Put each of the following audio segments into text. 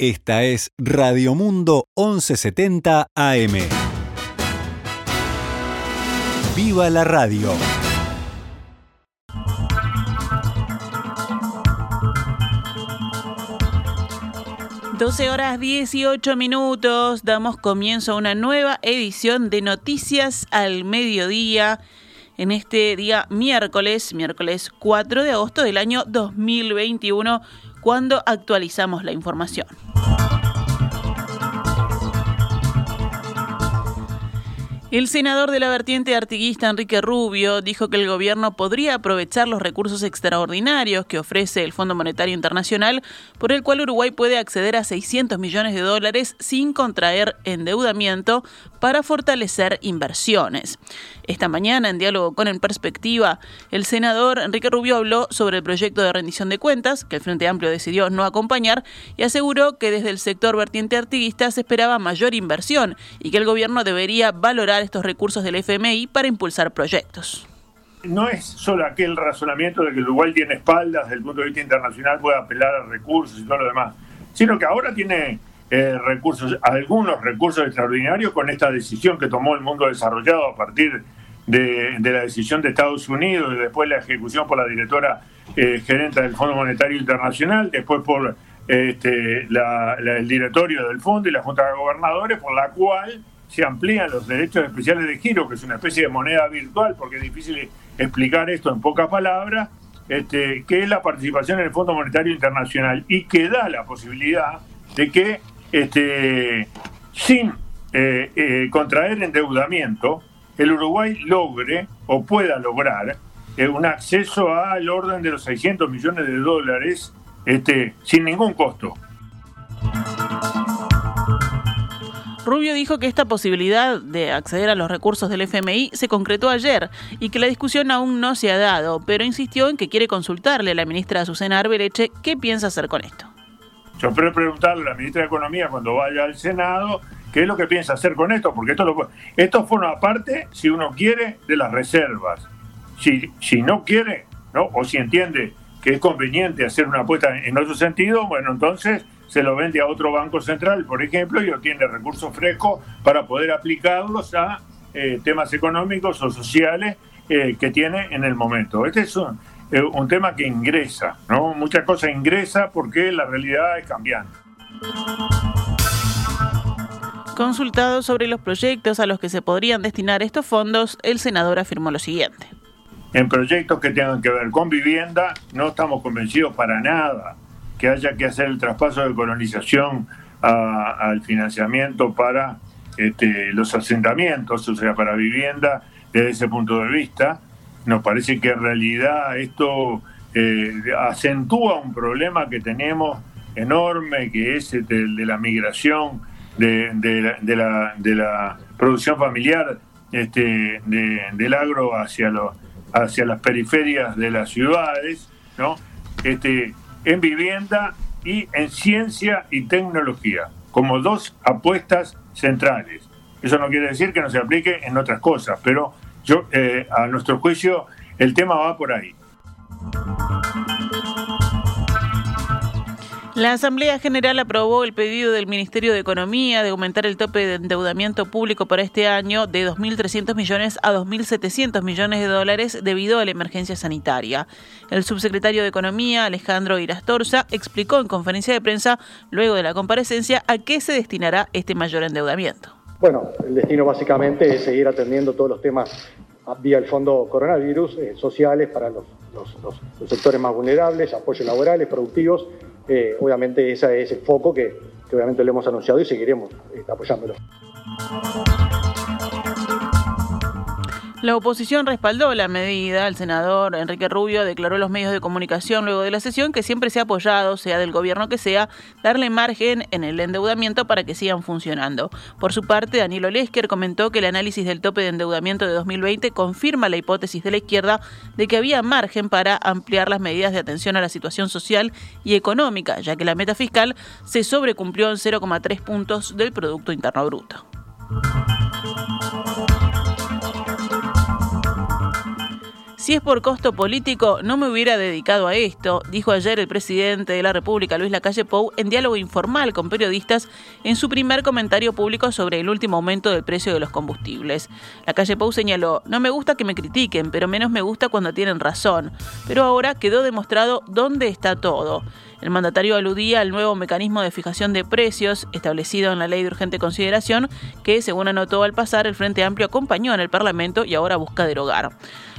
Esta es Radio Mundo 1170 AM. ¡Viva la radio! 12 horas 18 minutos, damos comienzo a una nueva edición de Noticias al Mediodía en este día miércoles, miércoles 4 de agosto del año 2021, cuando actualizamos la información. El senador de la vertiente artiguista Enrique Rubio dijo que el gobierno podría aprovechar los recursos extraordinarios que ofrece el Fondo Monetario Internacional, por el cual Uruguay puede acceder a 600 millones de dólares sin contraer endeudamiento para fortalecer inversiones. Esta mañana, en diálogo con En Perspectiva, el senador Enrique Rubio habló sobre el proyecto de rendición de cuentas, que el Frente Amplio decidió no acompañar, y aseguró que desde el sector vertiente artiguista se esperaba mayor inversión y que el gobierno debería valorar estos recursos del FMI para impulsar proyectos. No es solo aquel razonamiento de que Uruguay tiene espaldas desde el punto de vista internacional, puede apelar a recursos y todo lo demás, sino que ahora tiene eh, recursos, algunos recursos extraordinarios con esta decisión que tomó el mundo desarrollado a partir de, la decisión de Estados Unidos y después la ejecución por la directora eh, gerente del Fondo Monetario Internacional, después por este, el directorio del fondo y la Junta de Gobernadores, por la cual se amplían los derechos especiales de giro, que es una especie de moneda virtual, porque es difícil explicar esto en pocas palabras, este, que es la participación en el Fondo Monetario Internacional y que da la posibilidad de que este, sin eh, eh, contraer endeudamiento, el Uruguay logre o pueda lograr eh, un acceso al orden de los 600 millones de dólares este, sin ningún costo. Rubio dijo que esta posibilidad de acceder a los recursos del FMI se concretó ayer y que la discusión aún no se ha dado, pero insistió en que quiere consultarle a la ministra Azucena Arbereche qué piensa hacer con esto. Yo quiero preguntarle a la ministra de Economía cuando vaya al Senado qué es lo que piensa hacer con esto, porque esto, lo, esto forma parte, si uno quiere, de las reservas. Si, si no quiere, ¿no? o si entiende que es conveniente hacer una apuesta en otro sentido, bueno, entonces se lo vende a otro banco central, por ejemplo, y obtiene recursos frescos para poder aplicarlos a eh, temas económicos o sociales eh, que tiene en el momento. Este es eh, un, tema que ingresa, ¿no? Muchas cosas ingresa porque la realidad es cambiante. Consultado sobre los proyectos a los que se podrían destinar estos fondos, el senador afirmó lo siguiente. En proyectos que tengan que ver con vivienda, no estamos convencidos para nada que haya que hacer el traspaso de colonización al financiamiento para este, los asentamientos, o sea, para vivienda, desde ese punto de vista. Nos parece que en realidad esto eh, acentúa un problema que tenemos enorme, que es el de la migración de, la, producción familiar este, del agro hacia, hacia las periferias de las ciudades, ¿no? Este, en vivienda y en ciencia y tecnología, como dos apuestas centrales. Eso no quiere decir que no se aplique en otras cosas, pero yo, eh, a nuestro juicio el tema va por ahí. La Asamblea General aprobó el pedido del Ministerio de Economía de aumentar el tope de endeudamiento público para este año de 2.300 millones a 2.700 millones de dólares debido a la emergencia sanitaria. El subsecretario de Economía, Alejandro Irastorza, explicó en conferencia de prensa, luego de la comparecencia, a qué se destinará este mayor endeudamiento. Bueno, el destino básicamente es seguir atendiendo todos los temas vía el Fondo Coronavirus, eh, sociales para los, los sectores más vulnerables, apoyos laborales, productivos eh, obviamente ese es el foco que, obviamente lo hemos anunciado y seguiremos eh, apoyándolo. La oposición respaldó la medida. El senador Enrique Rubio declaró a los medios de comunicación luego de la sesión que siempre se ha apoyado, sea del gobierno que sea, darle margen en el endeudamiento para que sigan funcionando. Por su parte, Danilo Lesker comentó que el análisis del tope de endeudamiento de 2020 confirma la hipótesis de la izquierda de que había margen para ampliar las medidas de atención a la situación social y económica, ya que la meta fiscal se sobrecumplió en 0,3 puntos del Producto Interno Bruto. Si es por costo político, no me hubiera dedicado a esto, dijo ayer el presidente de la República, Luis Lacalle Pou, en diálogo informal con periodistas en su primer comentario público sobre el último aumento del precio de los combustibles. Lacalle Pou señaló, no me gusta que me critiquen, pero menos me gusta cuando tienen razón. Pero ahora quedó demostrado dónde está todo. El mandatario aludía al nuevo mecanismo de fijación de precios establecido en la ley de urgente consideración que, según anotó al pasar, el Frente Amplio acompañó en el Parlamento y ahora busca derogar.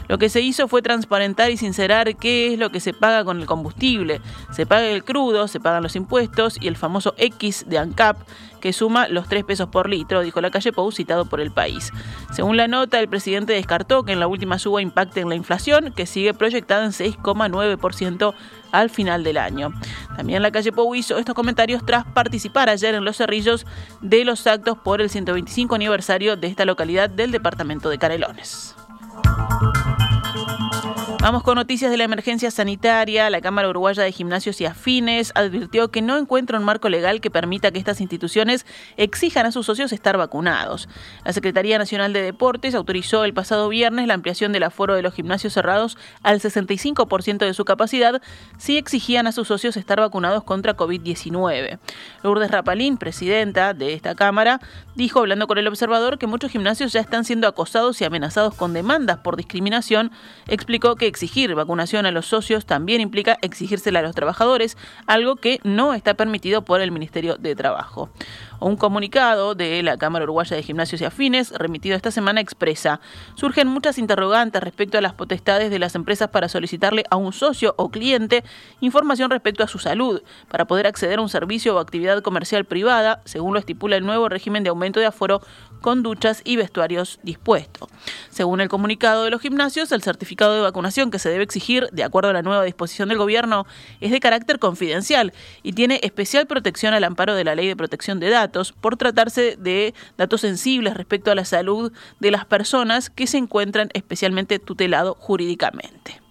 Lo que se hizo fue transparentar y sincerar qué es lo que se paga con el combustible. Se paga el crudo, se pagan los impuestos y el famoso X de ANCAP, que suma los 3 pesos por litro, dijo la calle Pou, citado por el país. Según la nota, el presidente descartó que en la última suba impacte en la inflación, que sigue proyectada en 6,9% al final del año. También la calle Pou hizo estos comentarios tras participar ayer en los cerrillos de los actos por el 125 aniversario de esta localidad del departamento de Canelones. Vamos con noticias de la emergencia sanitaria. La Cámara Uruguaya de Gimnasios y Afines advirtió que no encuentra un marco legal que permita que estas instituciones exijan a sus socios estar vacunados. La Secretaría Nacional de Deportes autorizó el pasado viernes la ampliación del aforo de los gimnasios cerrados al 65% de su capacidad si exigían a sus socios estar vacunados contra COVID-19. Lourdes Rapalín, presidenta de esta Cámara, dijo, hablando con el observador, que muchos gimnasios ya están siendo acosados y amenazados con demandas por discriminación. Explicó que exigir vacunación a los socios también implica exigírsela a los trabajadores, algo que no está permitido por el Ministerio de Trabajo. Un comunicado de la Cámara Uruguaya de Gimnasios y Afines, remitido esta semana, expresa, surgen muchas interrogantes respecto a las potestades de las empresas para solicitarle a un socio o cliente información respecto a su salud, para poder acceder a un servicio o actividad comercial privada, según lo estipula el nuevo régimen de aumento de aforo con duchas y vestuarios dispuestos. Según el comunicado de los gimnasios, el certificado de vacunación que se debe exigir, de acuerdo a la nueva disposición del gobierno, es de carácter confidencial y tiene especial protección al amparo de la Ley de Protección de Por tratarse de datos sensibles respecto a la salud de las personas que se encuentran especialmente tutelados jurídicamente.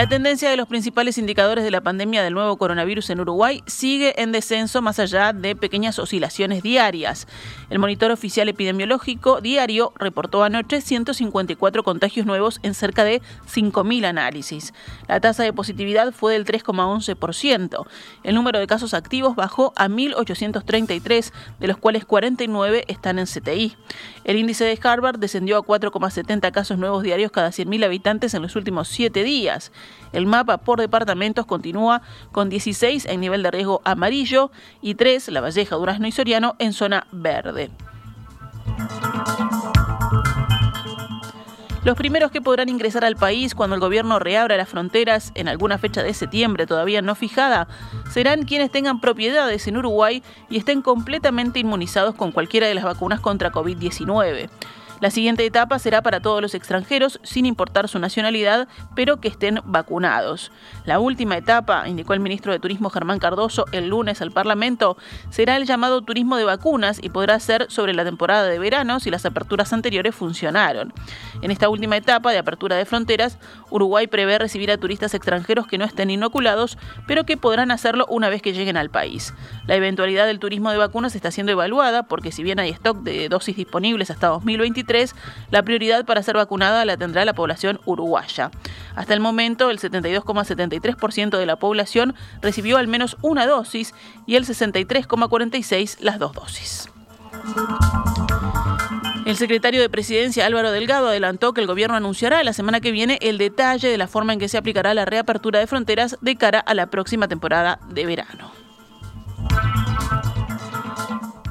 La tendencia de los principales indicadores de la pandemia del nuevo coronavirus en Uruguay sigue en descenso más allá de pequeñas oscilaciones diarias. El monitor oficial epidemiológico diario reportó anoche 154 contagios nuevos en cerca de 5.000 análisis. La tasa de positividad fue del 3,11%. El número de casos activos bajó a 1.833, de los cuales 49 están en CTI. El índice de Harvard descendió a 4,70 casos nuevos diarios cada 100.000 habitantes en los últimos siete días. El mapa por departamentos continúa con 16 en nivel de riesgo amarillo y 3, La Valleja, Durazno y Soriano, en zona verde. Los primeros que podrán ingresar al país cuando el gobierno reabra las fronteras en alguna fecha de septiembre todavía no fijada serán quienes tengan propiedades en Uruguay y estén completamente inmunizados con cualquiera de las vacunas contra COVID-19. La siguiente etapa será para todos los extranjeros, sin importar su nacionalidad, pero que estén vacunados. La última etapa, indicó el ministro de Turismo Germán Cardoso el lunes al Parlamento, será el llamado turismo de vacunas y podrá ser sobre la temporada de verano si las aperturas anteriores funcionaron. En esta última etapa de apertura de fronteras, Uruguay prevé recibir a turistas extranjeros que no estén inoculados, pero que podrán hacerlo una vez que lleguen al país. La eventualidad del turismo de vacunas está siendo evaluada porque si bien hay stock de dosis disponibles hasta 2023, la prioridad para ser vacunada la tendrá la población uruguaya. Hasta el momento, el 72,73% de la población recibió al menos una dosis y el 63,46% las dos dosis. El secretario de Presidencia Álvaro Delgado adelantó que el gobierno anunciará la semana que viene el detalle de la forma en que se aplicará la reapertura de fronteras de cara a la próxima temporada de verano.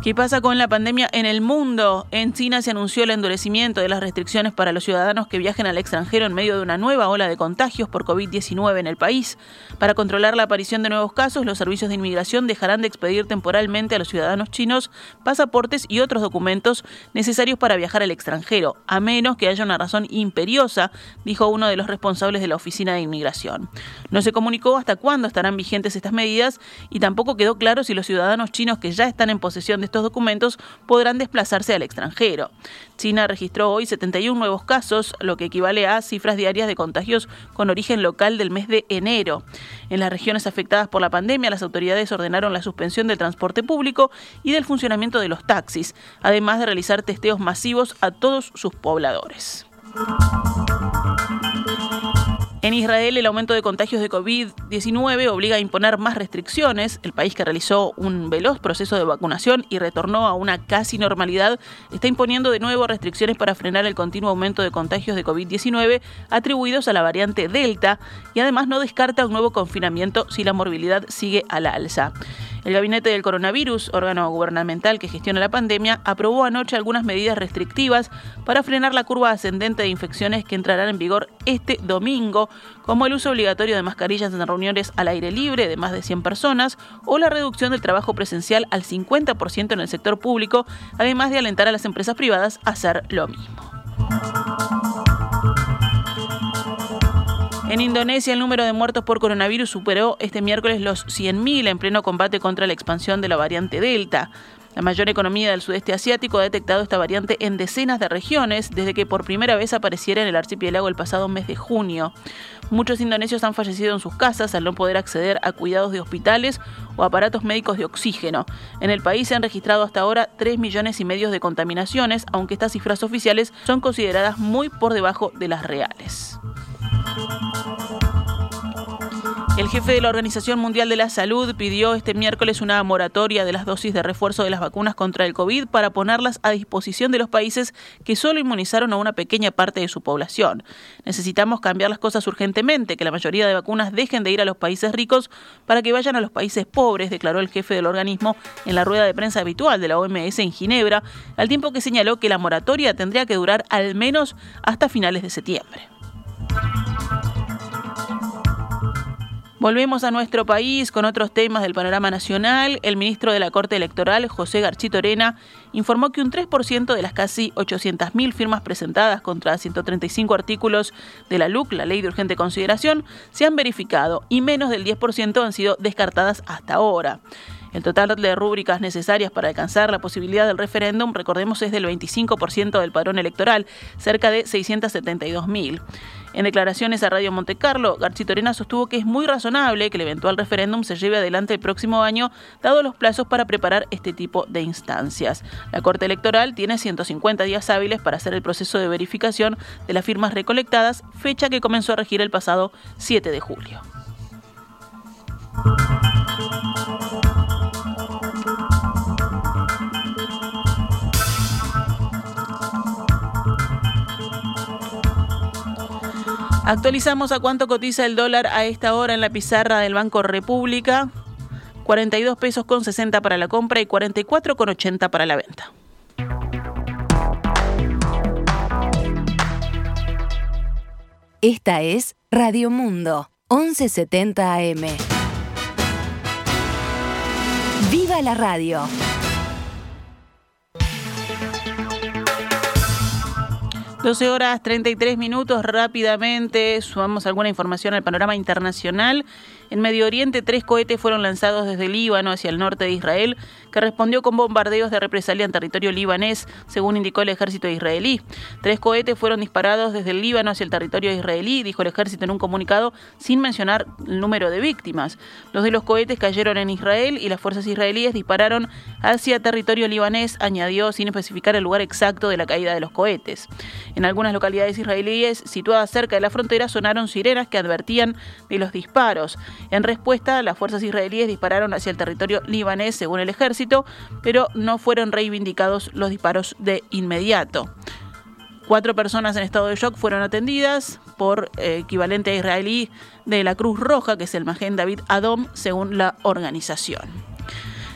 ¿Qué pasa con la pandemia en el mundo? En China se anunció el endurecimiento de las restricciones para los ciudadanos que viajen al extranjero en medio de una nueva ola de contagios por COVID-19 en el país. Para controlar la aparición de nuevos casos, los servicios de inmigración dejarán de expedir temporalmente a los ciudadanos chinos pasaportes y otros documentos necesarios para viajar al extranjero, a menos que haya una razón imperiosa, dijo uno de los responsables de la Oficina de Inmigración. No se comunicó hasta cuándo estarán vigentes estas medidas y tampoco quedó claro si los ciudadanos chinos que ya están en posesión de estos estos documentos podrán desplazarse al extranjero. China registró hoy 71 nuevos casos, lo que equivale a cifras diarias de contagios con origen local del mes de enero. En las regiones afectadas por la pandemia, las autoridades ordenaron la suspensión del transporte público y del funcionamiento de los taxis, además de realizar testeos masivos a todos sus pobladores. En Israel, el aumento de contagios de COVID-19 obliga a imponer más restricciones. El país que realizó un veloz proceso de vacunación y retornó a una casi normalidad está imponiendo de nuevo restricciones para frenar el continuo aumento de contagios de COVID-19 atribuidos a la variante Delta y además no descarta un nuevo confinamiento si la morbilidad sigue a la alza. El Gabinete del Coronavirus, órgano gubernamental que gestiona la pandemia, aprobó anoche algunas medidas restrictivas para frenar la curva ascendente de infecciones que entrarán en vigor este domingo, como el uso obligatorio de mascarillas en reuniones al aire libre de más de 100 personas o la reducción del trabajo presencial al 50% en el sector público, además de alentar a las empresas privadas a hacer lo mismo. En Indonesia, el número de muertos por coronavirus superó este miércoles los 100.000 en pleno combate contra la expansión de la variante Delta. La mayor economía del sudeste asiático ha detectado esta variante en decenas de regiones desde que por primera vez apareciera en el archipiélago el pasado mes de junio. Muchos indonesios han fallecido en sus casas al no poder acceder a cuidados de hospitales o aparatos médicos de oxígeno. En el país se han registrado hasta ahora 3 millones y medio de contaminaciones, aunque estas cifras oficiales son consideradas muy por debajo de las reales. El jefe de la Organización Mundial de la Salud pidió este miércoles una moratoria de las dosis de refuerzo de las vacunas contra el COVID para ponerlas a disposición de los países que solo inmunizaron a una pequeña parte de su población. Necesitamos cambiar las cosas urgentemente, que la mayoría de vacunas dejen de ir a los países ricos para que vayan a los países pobres, declaró el jefe del organismo en la rueda de prensa habitual de la OMS en Ginebra, al tiempo que señaló que la moratoria tendría que durar al menos hasta finales de septiembre. Volvemos a nuestro país con otros temas del panorama nacional. El ministro de la Corte Electoral, José Garchito Arena, informó que un 3% de las casi 800.000 firmas presentadas contra 135 artículos de la LUC, la Ley de Urgente Consideración, se han verificado y menos del 10% han sido descartadas hasta ahora. El total de rúbricas necesarias para alcanzar la posibilidad del referéndum, recordemos, es del 25% del padrón electoral, cerca de 672.000. En declaraciones a Radio Montecarlo, Garchitorena sostuvo que es muy razonable que el eventual referéndum se lleve adelante el próximo año, dado los plazos para preparar este tipo de instancias. La Corte Electoral tiene 150 días hábiles para hacer el proceso de verificación de las firmas recolectadas, fecha que comenzó a regir el pasado 7 de julio. Actualizamos a cuánto cotiza el dólar a esta hora en la pizarra del Banco República. 42 pesos con 60 para la compra y 44 con 80 para la venta. Esta es Radio Mundo, 1170 AM. ¡Viva la radio! 12 horas 33 minutos rápidamente. Sumamos alguna información al panorama internacional. En Medio Oriente, tres cohetes fueron lanzados desde Líbano hacia el norte de Israel, que respondió con bombardeos de represalia en territorio libanés, según indicó el ejército israelí. Tres cohetes fueron disparados desde el Líbano hacia el territorio israelí, dijo el ejército en un comunicado, sin mencionar el número de víctimas. Los de los cohetes cayeron en Israel y las fuerzas israelíes dispararon hacia territorio libanés, añadió sin especificar el lugar exacto de la caída de los cohetes. En algunas localidades israelíes situadas cerca de la frontera sonaron sirenas que advertían de los disparos. En respuesta, las fuerzas israelíes dispararon hacia el territorio libanés, según el ejército, pero no fueron reivindicados los disparos de inmediato. Cuatro personas en estado de shock fueron atendidas por eh, equivalente israelí de la Cruz Roja, que es el Magen David Adom, según la organización.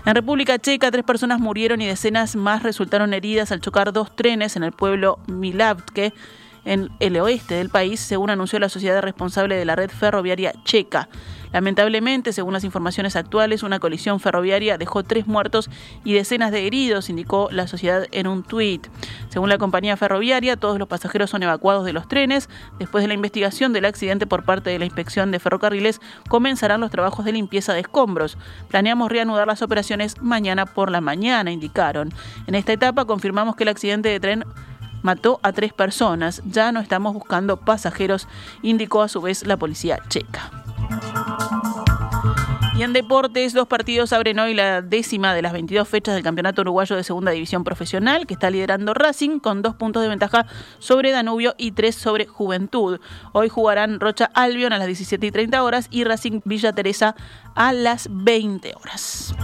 En República Checa, tres personas murieron y decenas más resultaron heridas al chocar dos trenes en el pueblo Milavke en el oeste del país, según anunció la sociedad responsable de la red ferroviaria checa. Lamentablemente, según las informaciones actuales, una colisión ferroviaria dejó tres muertos y decenas de heridos, indicó la sociedad en un tuit. Según la compañía ferroviaria, todos los pasajeros son evacuados de los trenes. Después de la investigación del accidente por parte de la inspección de ferrocarriles, comenzarán los trabajos de limpieza de escombros. Planeamos reanudar las operaciones mañana por la mañana, indicaron. En esta etapa confirmamos que el accidente de tren mató a tres personas. Ya no estamos buscando pasajeros, indicó a su vez la policía checa. Y en deportes, dos partidos abren hoy la décima de las 22 fechas del Campeonato Uruguayo de Segunda División Profesional, que está liderando Racing con dos puntos de ventaja sobre Danubio y tres sobre Juventud. Hoy jugarán Rocha Albion a las 17 y 30 horas y Racing Villa Teresa a las 20 horas.